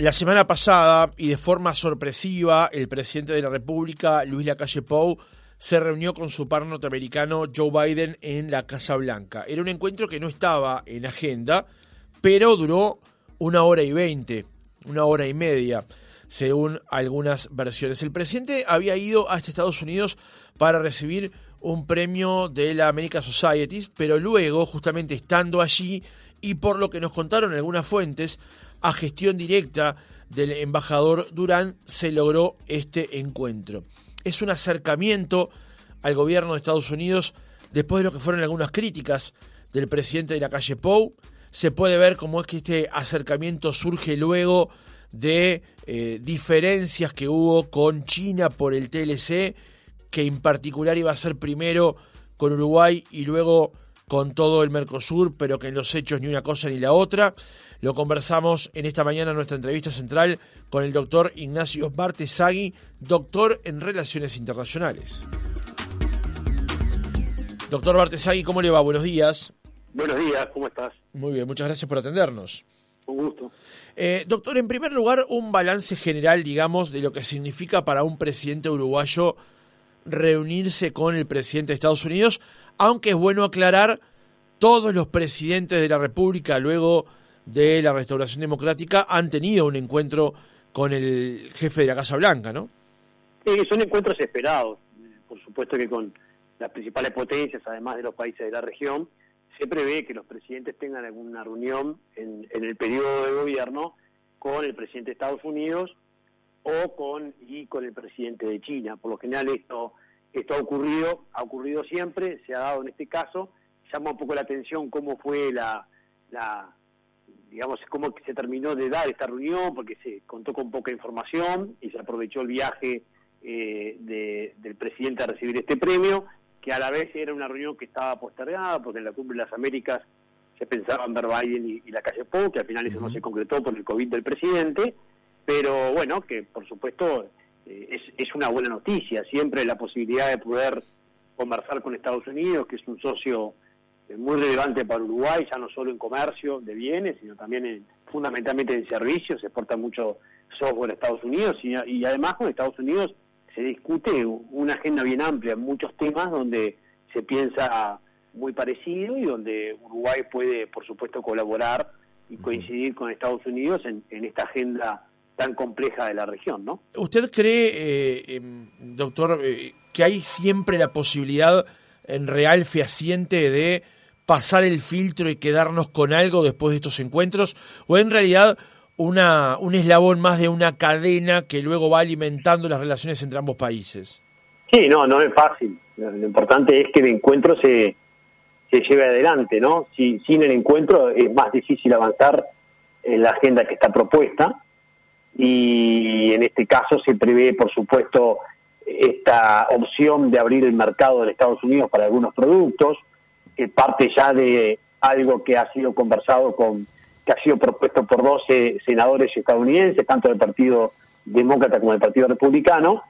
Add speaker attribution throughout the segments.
Speaker 1: La semana pasada, y de forma sorpresiva, el presidente de la República, Luis Lacalle Pou, se reunió con su par norteamericano Joe Biden en la Casa Blanca. Era un encuentro que no estaba en agenda, pero duró una hora y veinte, una hora y media, según algunas versiones. El presidente había ido hasta Estados Unidos para recibir un premio de la American Society, pero luego, justamente estando allí, y por lo que nos contaron algunas fuentes, a gestión directa del embajador Durán se logró este encuentro. Es un acercamiento al gobierno de Estados Unidos después de lo que fueron algunas críticas del presidente de la calle Pou. Se puede ver cómo es que este acercamiento surge luego de eh, diferencias que hubo con China por el TLC, que en particular iba a ser primero con Uruguay y luego con todo el Mercosur, pero que en los hechos ni una cosa ni la otra. Lo conversamos en esta mañana en nuestra entrevista central con el doctor Ignacio Bartesagui, doctor en Relaciones Internacionales. Doctor Bartesagui, ¿cómo le va? Buenos días.
Speaker 2: Buenos días, ¿cómo estás?
Speaker 1: Muy bien, muchas gracias por atendernos.
Speaker 2: Un gusto.
Speaker 1: Eh, doctor, en primer lugar, un balance general, digamos, de lo que significa para un presidente uruguayo reunirse con el presidente de Estados Unidos, aunque es bueno aclarar, todos los presidentes de la República luego de la restauración democrática han tenido un encuentro con el jefe de la Casa Blanca, ¿no?
Speaker 2: Sí, son encuentros esperados. Por supuesto que con las principales potencias, además de los países de la región, se prevé que los presidentes tengan alguna reunión en, en el periodo de gobierno con el presidente de Estados Unidos o con y con el presidente de China. Por lo general esto esto ha ocurrido, ha ocurrido siempre, se ha dado en este caso, llama un poco la atención cómo fue la, la digamos, cómo se terminó de dar esta reunión, porque se contó con poca información y se aprovechó el viaje eh, del presidente a recibir este premio, que a la vez era una reunión que estaba postergada, porque en la Cumbre de las Américas se pensaba en ver Biden y, la calle Pou, que al final eso no se concretó por el COVID del presidente, pero bueno, que por supuesto eh, es, es una buena noticia, siempre la posibilidad de poder conversar con Estados Unidos, que es un socio eh, muy relevante para Uruguay, ya no solo en comercio de bienes, sino también en, fundamentalmente en servicios, se exporta mucho software a Estados Unidos y, y, además con Estados Unidos se discute una agenda bien amplia en muchos temas donde se piensa muy parecido y donde Uruguay puede, por supuesto, colaborar y coincidir con Estados Unidos en, en esta agenda tan compleja de la región, ¿no?
Speaker 1: ¿Usted cree, eh, em, doctor, eh, que hay siempre la posibilidad en real fehaciente de pasar el filtro y quedarnos con algo después de estos encuentros? ¿O en realidad una, un eslabón más de una cadena que luego va alimentando las relaciones entre ambos países?
Speaker 2: Sí, no, no es fácil. Lo importante es que el encuentro se, se lleve adelante, ¿no? Si, sin el encuentro es más difícil avanzar en la agenda que está propuesta y en este caso se prevé, por supuesto, esta opción de abrir el mercado de Estados Unidos para algunos productos, que parte ya de algo que ha sido conversado con, que ha sido propuesto por 12 senadores estadounidenses, tanto del Partido Demócrata como del Partido Republicano,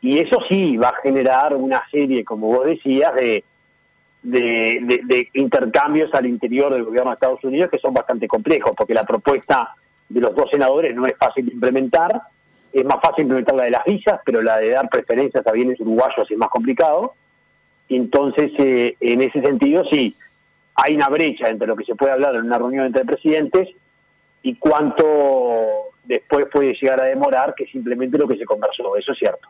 Speaker 2: y eso sí va a generar una serie, como vos decías, de, de, de intercambios al interior del gobierno de Estados Unidos que son bastante complejos, porque la propuesta de los dos senadores no es fácil de implementar. Es más fácil implementar la de las visas, pero la de dar preferencias a bienes uruguayos es más complicado. Entonces, eh, en ese sentido, sí, hay una brecha entre lo que se puede hablar en una reunión entre presidentes y cuánto después puede llegar a demorar que simplemente lo que se conversó. Eso es cierto.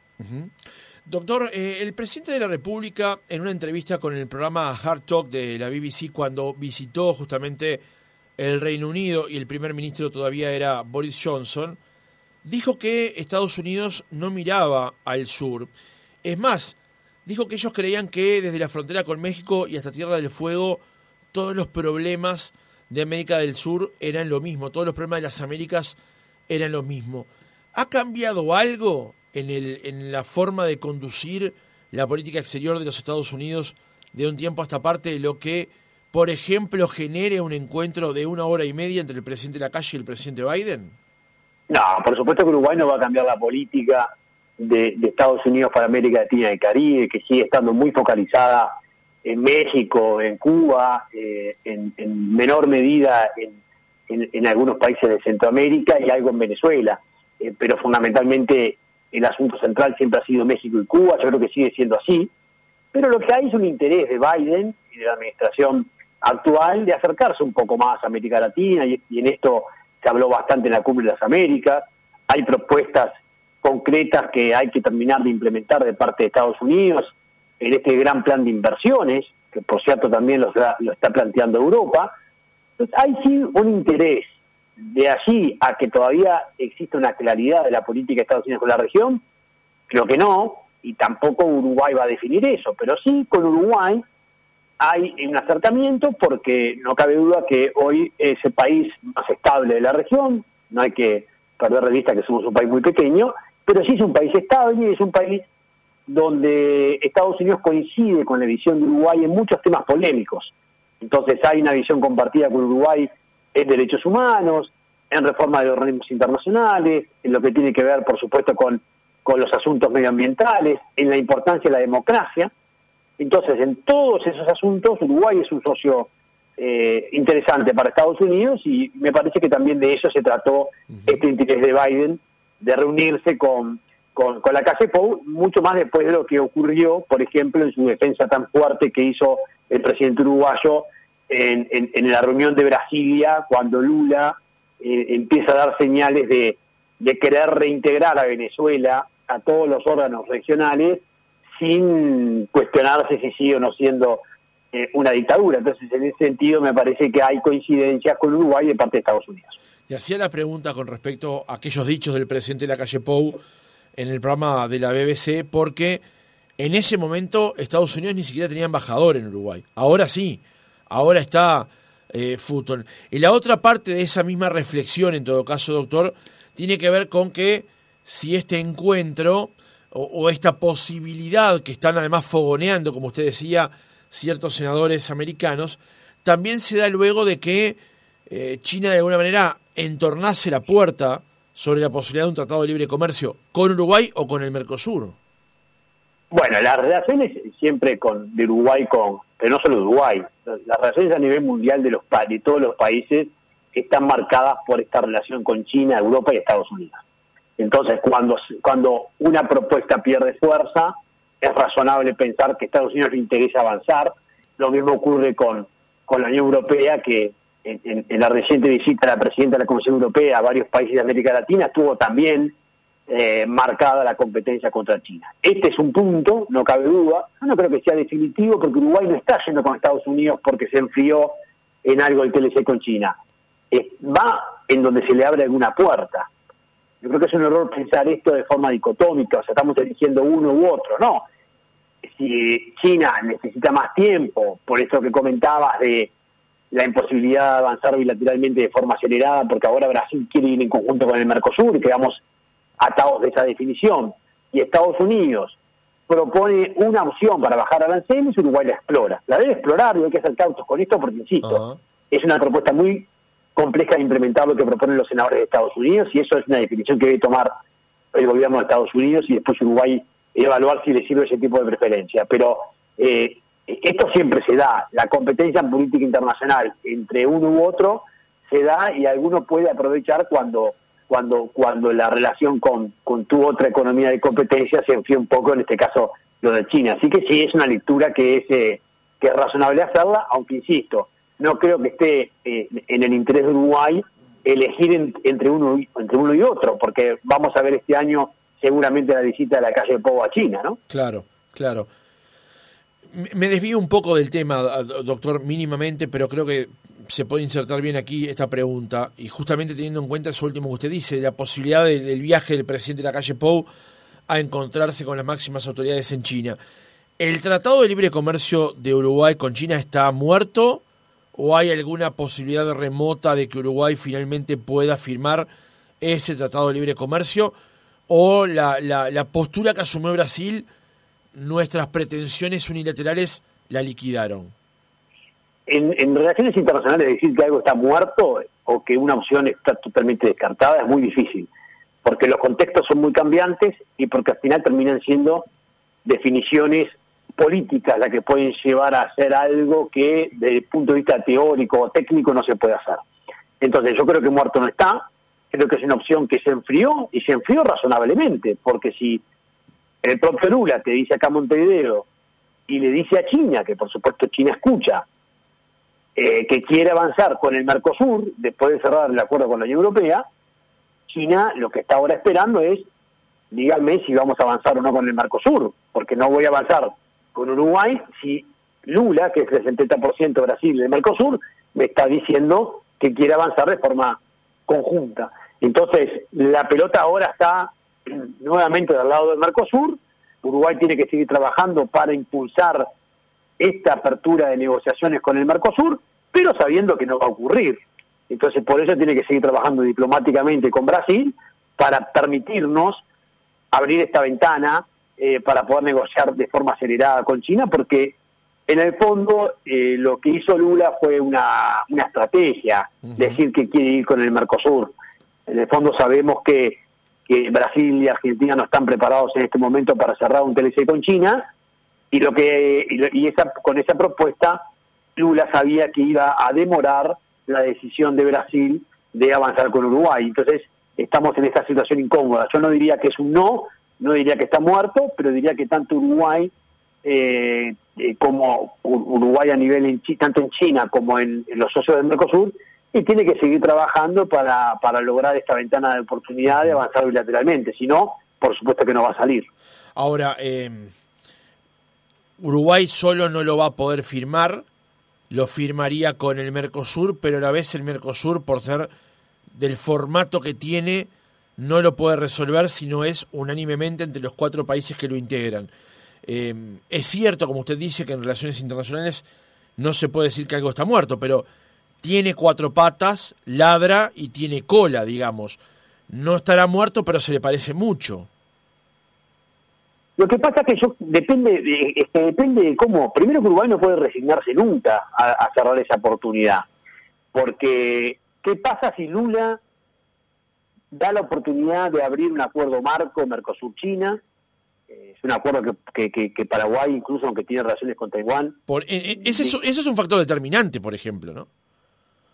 Speaker 1: Doctor, eh, el presidente de la República, en una entrevista con el programa Hard Talk de la BBC, cuando visitó justamente el Reino Unido y el primer ministro todavía era Boris Johnson, dijo que Estados Unidos no miraba al sur. Es más, dijo que ellos creían que desde la frontera con México y hasta Tierra del Fuego todos los problemas de América del Sur eran lo mismo, todos los problemas de las Américas eran lo mismo. ¿Ha cambiado algo en, el, en la forma de conducir la política exterior de los Estados Unidos de un tiempo a esta parte de lo que por ejemplo, genere un encuentro de una hora y media entre el presidente de la calle y el presidente Biden?
Speaker 2: No, por supuesto que Uruguay no va a cambiar la política de, Estados Unidos para América Latina y Caribe, que sigue estando muy focalizada en México, en Cuba, eh, en, menor medida en, algunos países de Centroamérica y algo en Venezuela, eh, pero fundamentalmente el asunto central siempre ha sido México y Cuba, yo creo que sigue siendo así, pero lo que hay es un interés de Biden y de la administración actual de acercarse un poco más a América Latina y, en esto se habló bastante en la Cumbre de las Américas, hay propuestas concretas que hay que terminar de implementar de parte de Estados Unidos en este gran plan de inversiones, que por cierto también lo, está planteando Europa. Entonces, hay sí un interés de allí a que todavía existe una claridad de la política de Estados Unidos con la región, creo que no, y tampoco Uruguay va a definir eso, pero sí con Uruguay hay un acercamiento porque no cabe duda que hoy es el país más estable de la región, no hay que perder de vista que somos un país muy pequeño, pero sí es un país estable y es un país donde Estados Unidos coincide con la visión de Uruguay en muchos temas polémicos. Entonces hay una visión compartida con Uruguay en derechos humanos, en reforma de organismos internacionales, en lo que tiene que ver, por supuesto, con, con los asuntos medioambientales, en la importancia de la democracia. Entonces, en todos esos asuntos, Uruguay es un socio eh, interesante para Estados Unidos y me parece que también de eso se trató este interés de Biden de reunirse con, con, la calle Pou, mucho más después de lo que ocurrió, por ejemplo, en su defensa tan fuerte que hizo el presidente uruguayo en, en, la reunión de Brasilia, cuando Lula eh, empieza a dar señales de, de querer reintegrar a Venezuela a todos los órganos regionales sin cuestionarse si sigue o no siendo eh, una dictadura. Entonces, en ese sentido, me parece que hay coincidencias con Uruguay de parte de Estados Unidos.
Speaker 1: Y hacía la pregunta con respecto a aquellos dichos del presidente de la calle Pou en el programa de la BBC, porque en ese momento Estados Unidos ni siquiera tenía embajador en Uruguay. Ahora sí ahora está eh. Y la otra parte de esa misma reflexión, en todo caso, doctor, tiene que ver con que si este encuentro o, esta posibilidad que están además fogoneando, como usted decía, ciertos senadores americanos, también se da luego de que eh, China de alguna manera entornase la puerta sobre la posibilidad de un tratado de libre comercio con Uruguay o con el Mercosur.
Speaker 2: Bueno, las relaciones siempre con de Uruguay con, pero no solo Uruguay, las relaciones a nivel mundial de los de todos los países están marcadas por esta relación con China, Europa y Estados Unidos. Entonces, cuando cuando una propuesta pierde fuerza, es razonable pensar que a Estados Unidos le interesa avanzar. Lo mismo ocurre con, con la Unión Europea, que en, la reciente visita de la presidenta de la Comisión Europea a varios países de América Latina estuvo también eh, marcada la competencia contra China. Este es un punto, no cabe duda. Yo no creo que sea definitivo porque Uruguay no está yendo con Estados Unidos porque se enfrió en algo el TLC con China. va en donde se le abre alguna puerta. Yo creo que es un error pensar esto de forma dicotómica, o sea, estamos eligiendo uno u otro. No. Si China necesita más tiempo, por eso que comentabas de la imposibilidad de avanzar bilateralmente de forma acelerada, porque ahora Brasil quiere ir en conjunto con el Mercosur y quedamos atados de esa definición, y Estados Unidos propone una opción para bajar aranceles, Uruguay la explora. La debe explorar y hay que hacer cautos con esto porque, insisto, es una propuesta muy compleja de implementar lo que proponen los senadores de Estados Unidos y eso es una definición que debe tomar el gobierno de Estados Unidos y después Uruguay evaluar si le sirve ese tipo de preferencia. Pero eh, esto siempre se da, la competencia en política internacional entre uno u otro se da y alguno puede aprovechar cuando cuando, cuando la relación con, con tu otra economía de competencia se enfría un poco, en este caso lo de China. Así que sí, es una lectura que es, eh, que es razonable hacerla, aunque insisto, no creo que esté eh, en el interés de Uruguay elegir entre, uno, y otro, porque vamos a ver este año seguramente la visita de la calle de Pogo a China, ¿no?
Speaker 1: Claro, claro. Me desvío un poco del tema, doctor, mínimamente, pero creo que se puede insertar bien aquí esta pregunta, y justamente teniendo en cuenta eso último que usted dice, la posibilidad del, viaje del presidente de la calle Pou a encontrarse con las máximas autoridades en China. ¿El Tratado de Libre Comercio de Uruguay con China está muerto o hay alguna posibilidad remota de que Uruguay finalmente pueda firmar ese Tratado de Libre Comercio? ¿O la, postura que asumió Brasil, nuestras pretensiones unilaterales la liquidaron?
Speaker 2: en, relaciones internacionales decir que algo está muerto o que una opción está totalmente descartada es muy difícil, porque los contextos son muy cambiantes y porque al final terminan siendo definiciones políticas las que pueden llevar a hacer algo que desde el punto de vista teórico o técnico no se puede hacer. Entonces yo creo que muerto no está, creo que es una opción que se enfrió y se enfrió razonablemente, porque si el propio Lula te dice acá Montevideo y le dice a China, que por supuesto China escucha, eh, que quiere avanzar con el Mercosur, después de cerrar el acuerdo con la Unión Europea, China lo que está ahora esperando es, díganme si vamos a avanzar o no con el Mercosur, porque no voy a avanzar con Uruguay si Lula, que es el 70% Brasil del Mercosur, me está diciendo que quiere avanzar de forma conjunta. Entonces, la pelota ahora está nuevamente del lado del Mercosur, Uruguay tiene que seguir trabajando para impulsar esta apertura de negociaciones con el Mercosur, pero sabiendo que no va a ocurrir. Entonces, por eso tiene que seguir trabajando diplomáticamente con Brasil para permitirnos abrir esta ventana eh, para poder negociar de forma acelerada con China, porque en el fondo eh, lo que hizo Lula fue una, una estrategia, decir que quiere ir con el Mercosur. En el fondo sabemos que, que Brasil y Argentina no están preparados en este momento para cerrar un TLC con China, y lo que y, esa, con esa propuesta Lula sabía que iba a demorar la decisión de Brasil de avanzar con Uruguay. Entonces, estamos en esta situación incómoda. Yo no diría que es un no, no diría que está muerto, pero diría que tanto Uruguay eh, eh como Uruguay a nivel en, tanto en China como en, los socios del Mercosur y tiene que seguir trabajando para, para lograr esta ventana de oportunidad de avanzar bilateralmente. Si no, por supuesto que no va a salir.
Speaker 1: Ahora, eh, Uruguay solo no lo va a poder firmar, lo firmaría con el Mercosur, pero a la vez el Mercosur, por ser del formato que tiene, no lo puede resolver si no es unánimemente entre los cuatro países que lo integran. Eh, es cierto, como usted dice, que en relaciones internacionales no se puede decir que algo está muerto, pero tiene cuatro patas, ladra y tiene cola, digamos. No estará muerto, pero se le parece mucho.
Speaker 2: Lo que pasa es que yo depende de, este, depende de cómo. Primero que Uruguay no puede resignarse nunca a, cerrar esa oportunidad. Porque, ¿qué pasa si Lula da la oportunidad de abrir un acuerdo marco Mercosur-China? Eh, es un acuerdo que, que, Paraguay, incluso aunque tiene relaciones con Taiwán.
Speaker 1: Por, eh, eh, ese, es, es un factor determinante, por ejemplo, ¿no?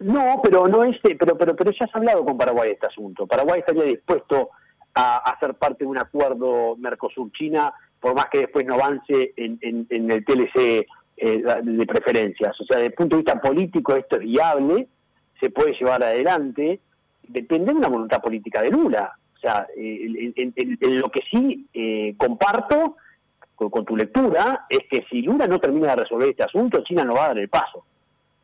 Speaker 2: No, pero no es, pero, pero, pero ya has hablado con Paraguay de este asunto. Paraguay estaría dispuesto a, hacer ser parte de un acuerdo Mercosur-China, por más que después no avance en, el TLC eh, de preferencias. O sea, desde el punto de vista político esto es viable, se puede llevar adelante, depende de una voluntad política de Lula. O sea, en, lo que sí eh, comparto con, tu lectura es que si Lula no termina de resolver este asunto, China no va a dar el paso.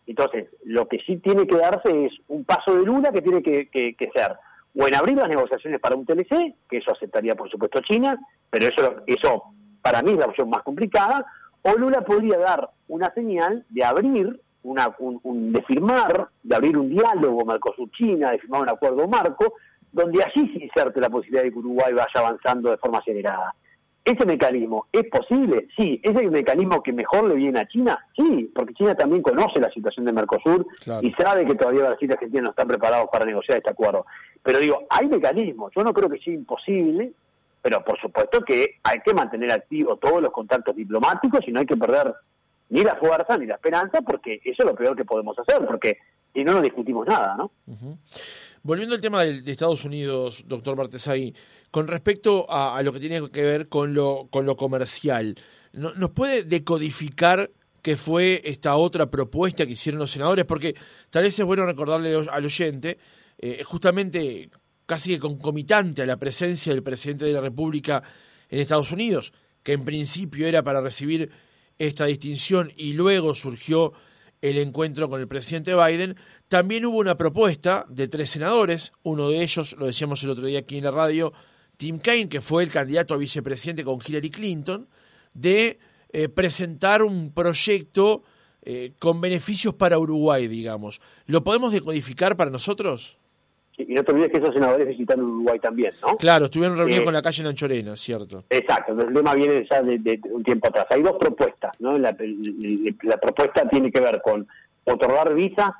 Speaker 2: Entonces, lo que sí tiene que darse es un paso de Lula que tiene que ser o en abrir las negociaciones para un TLC, que eso aceptaría por supuesto China, pero eso, eso para mí es la opción más complicada, o Lula podría dar una señal de abrir, una, un, de firmar, de abrir un diálogo Mercosur-China, de firmar un acuerdo marco, donde allí se inserte la posibilidad de que Uruguay vaya avanzando de forma acelerada. ¿Ese mecanismo es posible? Sí. ¿Es el mecanismo que mejor le viene a China? Sí, porque China también conoce la situación de Mercosur y sabe que todavía Brasil y Argentina no están preparados para negociar este acuerdo. Pero digo, hay mecanismos. Yo no creo que sea imposible, pero por supuesto que hay que mantener activos todos los contactos diplomáticos y no hay que perder ni la fuerza ni la esperanza, porque eso es lo peor que podemos hacer, porque si no, no discutimos nada, ¿no?
Speaker 1: Volviendo al tema de, Estados Unidos, doctor Bartesagui, con respecto a, lo que tiene que ver con lo, con lo comercial, ¿nos puede decodificar qué fue esta otra propuesta que hicieron los senadores? Porque tal vez es bueno recordarle al oyente, eh, justamente casi que concomitante a la presencia del presidente de la República en Estados Unidos, que en principio era para recibir esta distinción y luego surgió el encuentro con el presidente Biden, también hubo una propuesta de tres senadores, uno de ellos, lo decíamos el otro día aquí en la radio, Tim Kaine, que fue el candidato a vicepresidente con Hillary Clinton, de eh, presentar un proyecto eh, con beneficios para Uruguay, digamos. ¿Lo podemos decodificar para nosotros?
Speaker 2: Y no te olvides que esos senadores visitaron Uruguay también, ¿no?
Speaker 1: Claro, estuvieron reunidos con la calle Nanchorena, cierto.
Speaker 2: Exacto, el tema viene ya de, un tiempo atrás. Hay dos propuestas, ¿no? La, propuesta tiene que ver con otorgar visa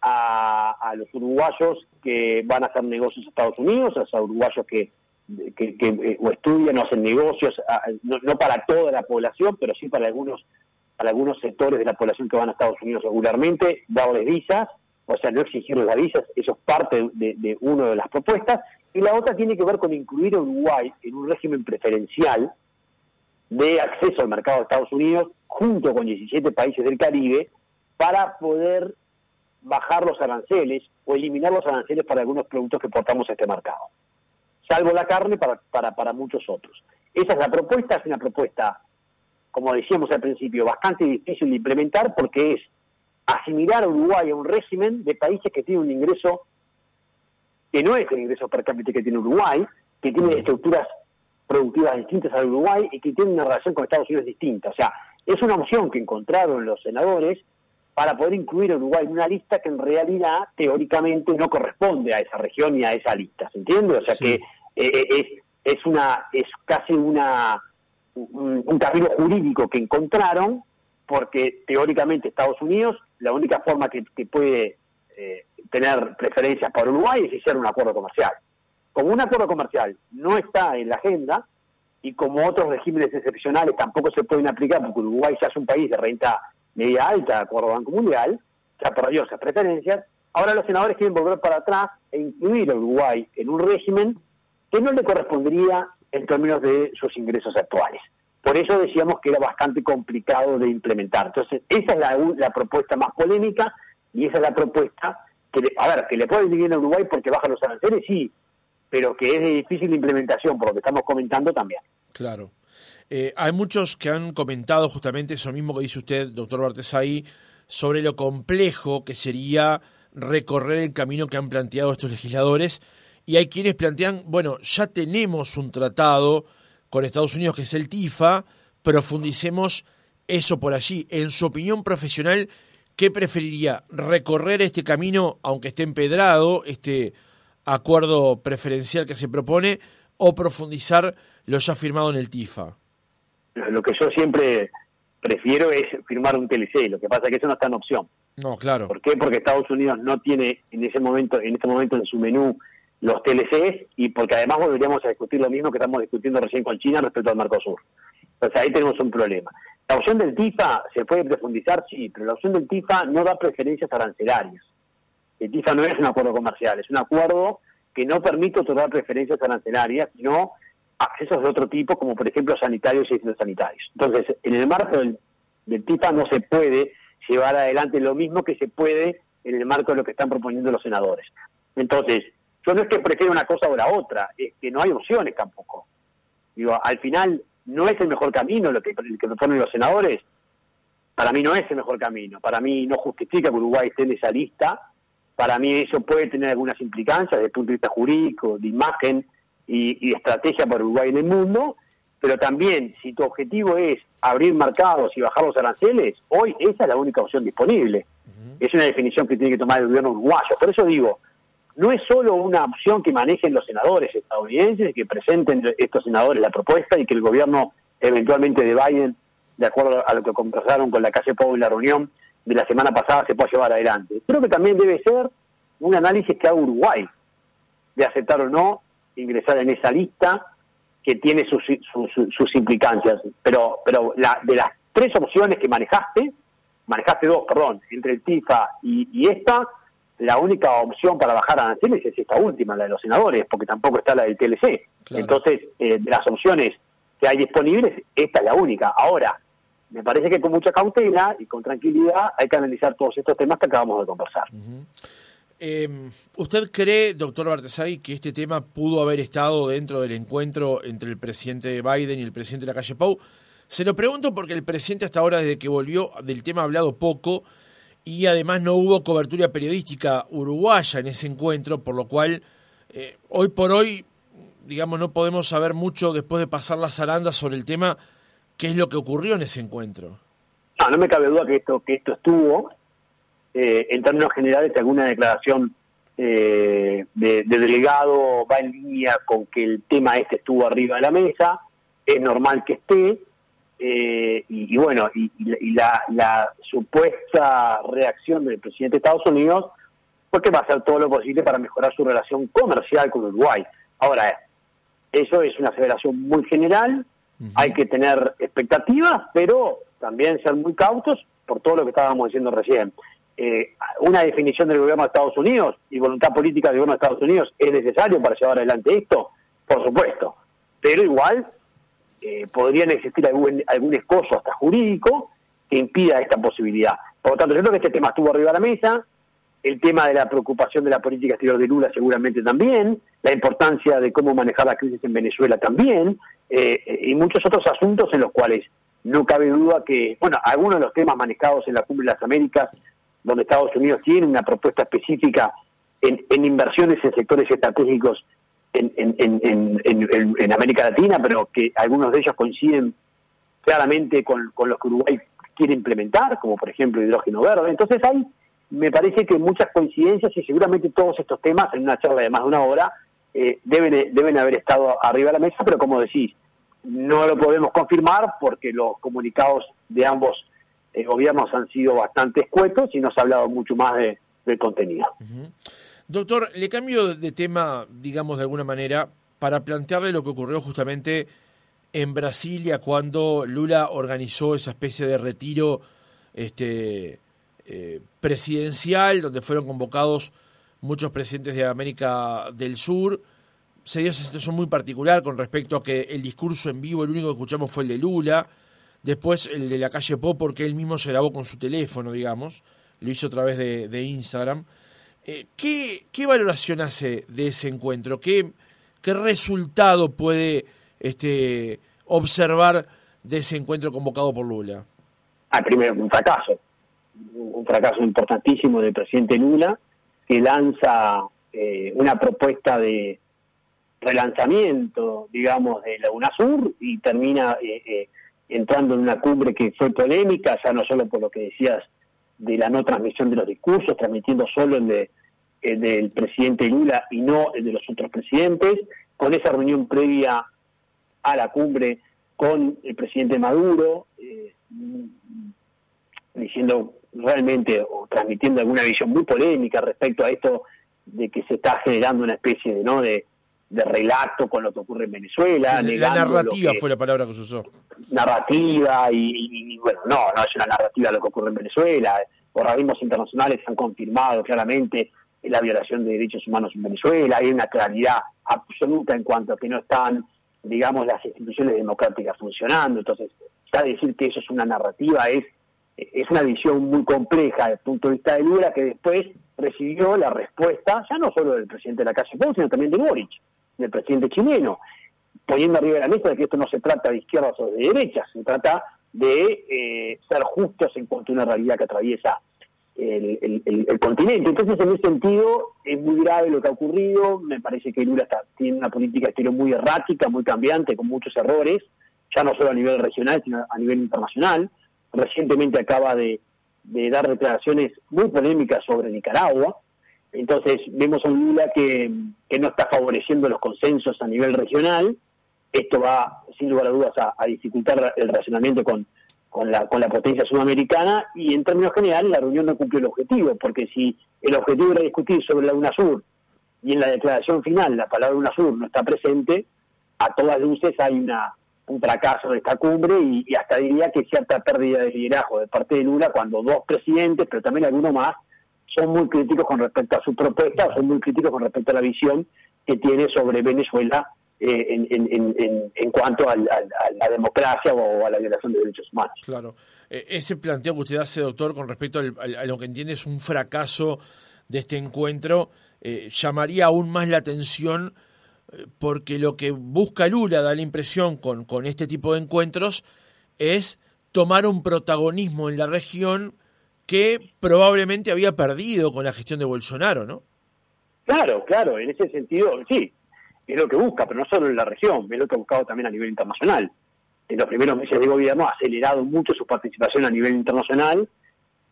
Speaker 2: a, los uruguayos que van a hacer negocios en Estados Unidos, a los uruguayos que, que, eh, o estudian o hacen negocios, no, no, para toda la población, pero sí para algunos para algunos sectores de la población que van a Estados Unidos regularmente, darles visas o sea, no exigir las visas, eso es parte de, una de las propuestas, y la otra tiene que ver con incluir a Uruguay en un régimen preferencial de acceso al mercado de Estados Unidos junto con 17 países del Caribe para poder bajar los aranceles o eliminar los aranceles para algunos productos que portamos a este mercado, salvo la carne para, para, para muchos otros. Esa es la propuesta, es una propuesta, como decíamos al principio, bastante difícil de implementar porque es asimilar a Uruguay a un régimen de países que tienen un ingreso que no es el ingreso per cápita que tiene Uruguay, que tiene estructuras productivas distintas al Uruguay y que tiene una relación con Estados Unidos distinta. O sea, es una opción que encontraron los senadores para poder incluir a Uruguay en una lista que en realidad teóricamente no corresponde a esa región y a esa lista, ¿se entiende? O sea que eh, eh, es, es una es casi una un, camino jurídico que encontraron porque teóricamente Estados Unidos la única forma que, puede eh, tener preferencias para Uruguay es hacer un acuerdo comercial. Como un acuerdo comercial no está en la agenda y como otros regímenes excepcionales tampoco se pueden aplicar porque Uruguay ya es un país de renta media alta, de acuerdo Banco Mundial, ya perdió esas preferencias, ahora los senadores quieren volver para atrás e incluir a Uruguay en un régimen que no le correspondería en términos de sus ingresos actuales. Por eso decíamos que era bastante complicado de implementar. Entonces, esa es la, propuesta más polémica y esa es la propuesta que, a ver, que le puede vivir a Uruguay porque baja los aranceles, sí, pero que es de difícil implementación, por lo que estamos comentando también.
Speaker 1: Claro. Eh, hay muchos que han comentado justamente eso mismo que dice usted, doctor Bartesay, sobre lo complejo que sería recorrer el camino que han planteado estos legisladores. Y hay quienes plantean, bueno, ya tenemos un tratado con Estados Unidos que es el TIFA, profundicemos eso por allí. En su opinión profesional, ¿qué preferiría? ¿Recorrer este camino, aunque esté empedrado, este acuerdo preferencial que se propone, o profundizar lo ya firmado en el TIFA?
Speaker 2: Lo que yo siempre prefiero es firmar un TLC, lo que pasa es que eso no está en opción.
Speaker 1: No, claro.
Speaker 2: ¿Por qué? Porque Estados Unidos no tiene en ese momento, en este momento en su menú los TLCs y porque además volveríamos a discutir lo mismo que estamos discutiendo recién con China respecto al Mercosur. Entonces ahí tenemos un problema. La opción del TIFA se puede profundizar, sí, pero la opción del TIFA no da preferencias arancelarias. El TIFA no es un acuerdo comercial, es un acuerdo que no permite otorgar preferencias arancelarias, sino accesos de otro tipo, como por ejemplo sanitarios y sanitarios. Entonces, en el marco del, del TIFA no se puede llevar adelante lo mismo que se puede en el marco de lo que están proponiendo los senadores. Entonces, yo no es que prefiera una cosa o la otra, es que no hay opciones tampoco. Digo, al final no es el mejor camino lo que, el que proponen los senadores. Para mí no es el mejor camino. Para mí no justifica que Uruguay esté en esa lista. Para mí eso puede tener algunas implicancias desde el punto de vista jurídico, de imagen y, estrategia para Uruguay en el mundo. Pero también, si tu objetivo es abrir mercados y bajar los aranceles, hoy esa es la única opción disponible. Es una definición que tiene que tomar el gobierno uruguayo. Por eso digo, no es solo una opción que manejen los senadores estadounidenses, que presenten estos senadores la propuesta y que el gobierno eventualmente de Biden, de acuerdo a lo que conversaron con la calle Pau en la reunión de la semana pasada, se pueda llevar adelante. Creo que también debe ser un análisis que haga Uruguay, de aceptar o no ingresar en esa lista que tiene sus, implicancias. Pero, pero la, de las tres opciones que manejaste, manejaste dos, perdón, entre el TIFA y esta, la única opción para bajar aranceles es esta última, la de los senadores, porque tampoco está la del TLC. Entonces, eh, de las opciones que hay disponibles, esta es la única. Ahora, me parece que con mucha cautela y con tranquilidad hay que analizar todos estos temas que acabamos de conversar.
Speaker 1: Em, ¿Usted cree, doctor Bartesay, que este tema pudo haber estado dentro del encuentro entre el presidente Biden y el presidente de la calle Pau? Se lo pregunto porque el presidente hasta ahora, desde que volvió del tema, ha hablado poco y además no hubo cobertura periodística uruguaya en ese encuentro, por lo cual eh, hoy por hoy, digamos, no podemos saber mucho después de pasar las arandas sobre el tema, qué es lo que ocurrió en ese encuentro.
Speaker 2: No, no me cabe duda que esto, que esto estuvo, eh, en términos generales, alguna declaración eh, de, de, delegado va en línea con que el tema este estuvo arriba de la mesa, es normal que esté, eh, y, bueno, y, la, supuesta reacción del presidente de Estados Unidos fue que va a hacer todo lo posible para mejorar su relación comercial con Uruguay. Ahora, eso es una aseveración muy general, hay que tener expectativas, pero también ser muy cautos por todo lo que estábamos diciendo recién. eh, una definición del gobierno de Estados Unidos y voluntad política del gobierno de Estados Unidos es necesario para llevar adelante esto, por supuesto, pero igual eh, podrían existir algún, algún hasta jurídico que impida esta posibilidad. Por lo tanto, yo creo que este tema estuvo arriba de la mesa, el tema de la preocupación de la política exterior de Lula seguramente también, la importancia de cómo manejar la crisis en Venezuela también, eh, y muchos otros asuntos en los cuales no cabe duda que, bueno, algunos de los temas manejados en la Cumbre de las Américas donde Estados Unidos tiene una propuesta específica en, inversiones en sectores estratégicos en, en, América Latina, pero que algunos de ellos coinciden claramente con, con los que Uruguay quiere implementar, como por ejemplo hidrógeno verde. Entonces hay, me parece que muchas coincidencias y seguramente todos estos temas en una charla de más de una hora eh, deben, deben haber estado arriba de la mesa, pero como decís, no lo podemos confirmar porque los comunicados de ambos eh, gobiernos han sido bastante escuetos y no se ha hablado mucho más de, del contenido.
Speaker 1: Doctor, le cambio de tema, digamos de alguna manera, para plantearle lo que ocurrió justamente en Brasilia cuando Lula organizó esa especie de retiro este, eh, presidencial, donde fueron convocados muchos presidentes de América del Sur. Se dio esa situación muy particular con respecto a que el discurso en vivo, el único que escuchamos fue el de Lula Después el de la calle Pop, porque él mismo se grabó con su teléfono, digamos. Lo hizo a través de, Instagram. Eh, ¿qué, ¿qué, valoración hace de ese encuentro? ¿Qué, resultado puede este, observar de ese encuentro convocado por Lula?
Speaker 2: Ah, primero, un fracaso. Un fracaso importantísimo del presidente Lula, que lanza eh, una propuesta de relanzamiento, digamos, de la UNASUR y termina eh, entrando en una cumbre que fue polémica, ya no solo por lo que decías de la no transmisión de los discursos, transmitiendo solo el, de, del presidente Lula y no el de los otros presidentes, con esa reunión previa a la cumbre con el presidente Maduro, eh, diciendo realmente o transmitiendo alguna visión muy polémica respecto a esto de que se está generando una especie de no de de relato con lo que ocurre en Venezuela.
Speaker 1: la narrativa fue la palabra que se usó.
Speaker 2: Narrativa y, bueno, no, no es una narrativa lo que ocurre en Venezuela. Organismos internacionales han confirmado claramente la violación de derechos humanos en Venezuela. Hay una claridad absoluta en cuanto a que no están, digamos, las instituciones democráticas funcionando. Entonces, ya decir que eso es una narrativa es, es una visión muy compleja desde el punto de vista de Lula que después recibió la respuesta ya no solo del presidente de la calle Pou, sino también de Boric del presidente chileno, poniendo arriba de la mesa de que esto no se trata de izquierdas o de derechas, se trata de eh, ser justos en cuanto a una realidad que atraviesa el, continente. Entonces, en ese sentido, es muy grave lo que ha ocurrido. Me parece que Lula está, tiene una política estilo muy errática, muy cambiante, con muchos errores, ya no solo a nivel regional, sino a nivel internacional. Recientemente acaba de dar declaraciones muy polémicas sobre Nicaragua, entonces vemos a un Lula que, no está favoreciendo los consensos a nivel regional. Esto va, sin lugar a dudas, a, dificultar el relacionamiento con, la, potencia sudamericana y en términos generales la reunión no cumplió el objetivo, porque si el objetivo era discutir sobre la UNASUR y en la declaración final la palabra UNASUR no está presente, a todas luces hay una, un fracaso de esta cumbre y hasta diría que cierta pérdida de liderazgo de parte de Lula cuando dos presidentes, pero también alguno más, son muy críticos con respecto a su propuesta, son muy críticos con respecto a la visión que tiene sobre Venezuela eh, en, cuanto a, la democracia o a la violación de derechos humanos.
Speaker 1: Claro. Eh, ese planteo que usted hace, doctor, con respecto a lo que entiende es un fracaso de este encuentro, eh, llamaría aún más la atención porque lo que busca Lula, da la impresión con, con este tipo de encuentros, es tomar un protagonismo en la región que probablemente había perdido con la gestión de Bolsonaro, ¿no?
Speaker 2: Claro, claro, en ese sentido, sí, es lo que busca, pero no solo en la región, es lo que ha buscado también a nivel internacional. En los primeros meses de gobierno ha acelerado mucho su participación a nivel internacional,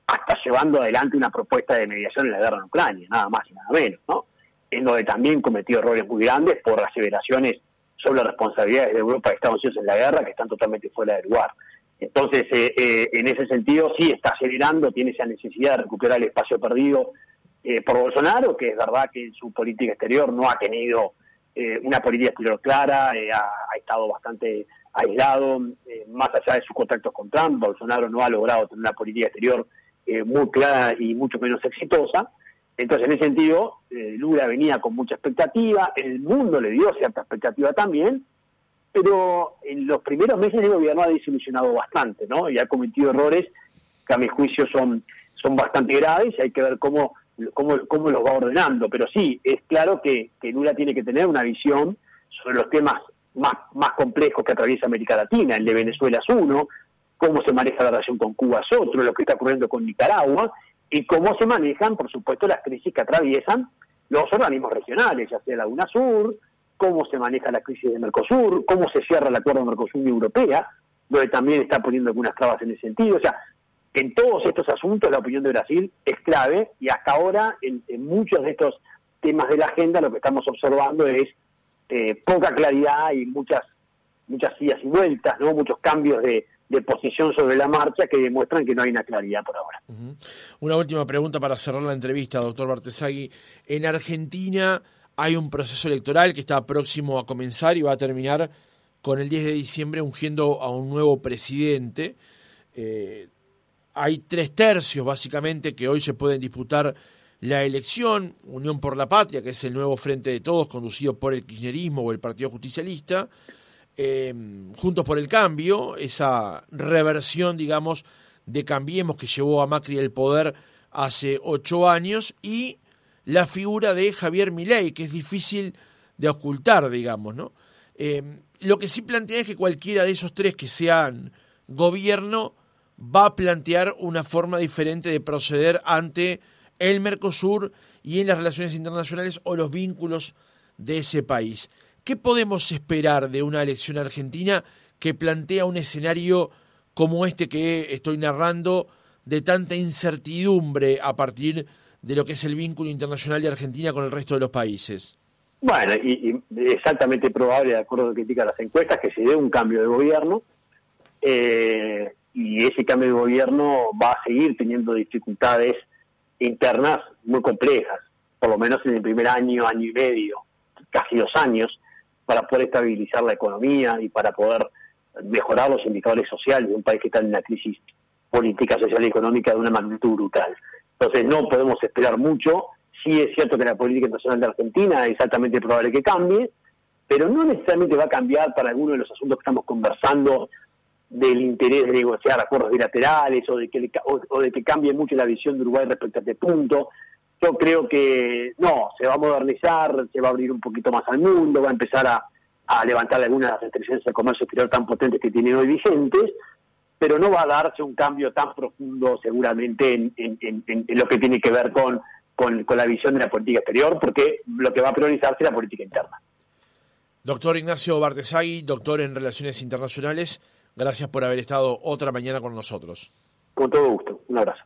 Speaker 2: hasta llevando adelante una propuesta de mediación en la guerra en Ucrania, nada más y nada menos, ¿no? En donde también cometió errores muy grandes por aseveraciones sobre responsabilidades de Europa y Estados Unidos en la guerra que están totalmente fuera de lugar. Entonces, eh, eh, en ese sentido, sí está acelerando, tiene esa necesidad de recuperar el espacio perdido eh, por Bolsonaro, que es verdad que en su política exterior no ha tenido una política exterior clara, ha, estado bastante aislado, más allá de sus contactos con Trump, Bolsonaro no ha logrado tener una política exterior eh, muy clara y mucho menos exitosa. Entonces, en ese sentido, eh, Lula venía con mucha expectativa, el mundo le dio cierta expectativa también, pero en los primeros meses de gobierno ha desilusionado bastante, ¿no? Y ha cometido errores que a mi juicio son, son bastante graves y hay que ver cómo, cómo, cómo los va ordenando. Pero sí, es claro que, que Lula tiene que tener una visión sobre los temas más, más complejos que atraviesa América Latina. El de Venezuela es uno, cómo se maneja la relación con Cuba es otro, lo que está ocurriendo con Nicaragua y cómo se manejan, por supuesto, las crisis que atraviesan los organismos regionales, ya sea la UNASUR, cómo se maneja la crisis de Mercosur, cómo se cierra el acuerdo Mercosur-Unión Europea, donde también está poniendo algunas trabas en ese sentido. O sea, en todos estos asuntos la opinión de Brasil es clave y hasta ahora en, muchos de estos temas de la agenda lo que estamos observando es eh, poca claridad y muchas muchas idas y vueltas, no muchos cambios de, de posición sobre la marcha que demuestran que no hay una claridad por ahora.
Speaker 1: Una última pregunta para cerrar la entrevista, doctor Bartesagui. En Argentina hay un proceso electoral que está próximo a comenzar y va a terminar con el 10 de diciembre ungiendo a un nuevo presidente. Eh, hay tres tercios básicamente que hoy se pueden disputar la elección, Unión por la Patria, que es el nuevo Frente de Todos, conducido por el kirchnerismo o el Partido Justicialista, eh, Juntos por el Cambio, esa reversión, digamos, de Cambiemos que llevó a Macri el poder hace ocho años, y la figura de Javier Milei, que es difícil de ocultar, digamos, ¿no? Eh, lo que sí plantea es que cualquiera de esos tres que sean gobierno va a plantear una forma diferente de proceder ante el Mercosur y en las relaciones internacionales o los vínculos de ese país. ¿Qué podemos esperar de una elección argentina que plantea un escenario como este que estoy narrando de tanta incertidumbre a partir de lo que es el vínculo internacional de Argentina con el resto de los países?
Speaker 2: Bueno, y, exactamente probable, de acuerdo a lo que indican las encuestas, que se dé un cambio de gobierno eh, y ese cambio de gobierno va a seguir teniendo dificultades internas muy complejas, por lo menos en el primer año, año y medio, casi dos años, para poder estabilizar la economía y para poder mejorar los indicadores sociales de un país que está en una crisis política, social y económica de una magnitud brutal. Entonces no podemos esperar mucho. Sí es cierto que la política internacional de Argentina es altamente probable que cambie, pero no necesariamente va a cambiar para alguno de los asuntos que estamos conversando del interés de negociar acuerdos bilaterales o de que o, de que cambie mucho la visión de Uruguay respecto a este punto. Yo creo que no, se va a modernizar, se va a abrir un poquito más al mundo, va a empezar a, a levantar algunas de las restricciones al comercio exterior tan potentes que tienen hoy vigentes, pero no va a darse un cambio tan profundo seguramente en, lo que tiene que ver con, con, la visión de la política exterior, porque lo que va a priorizarse es la política interna.
Speaker 1: Doctor Ignacio Bartesagui, doctor en Relaciones Internacionales, gracias por haber estado otra mañana con nosotros.
Speaker 2: Con todo gusto, un abrazo.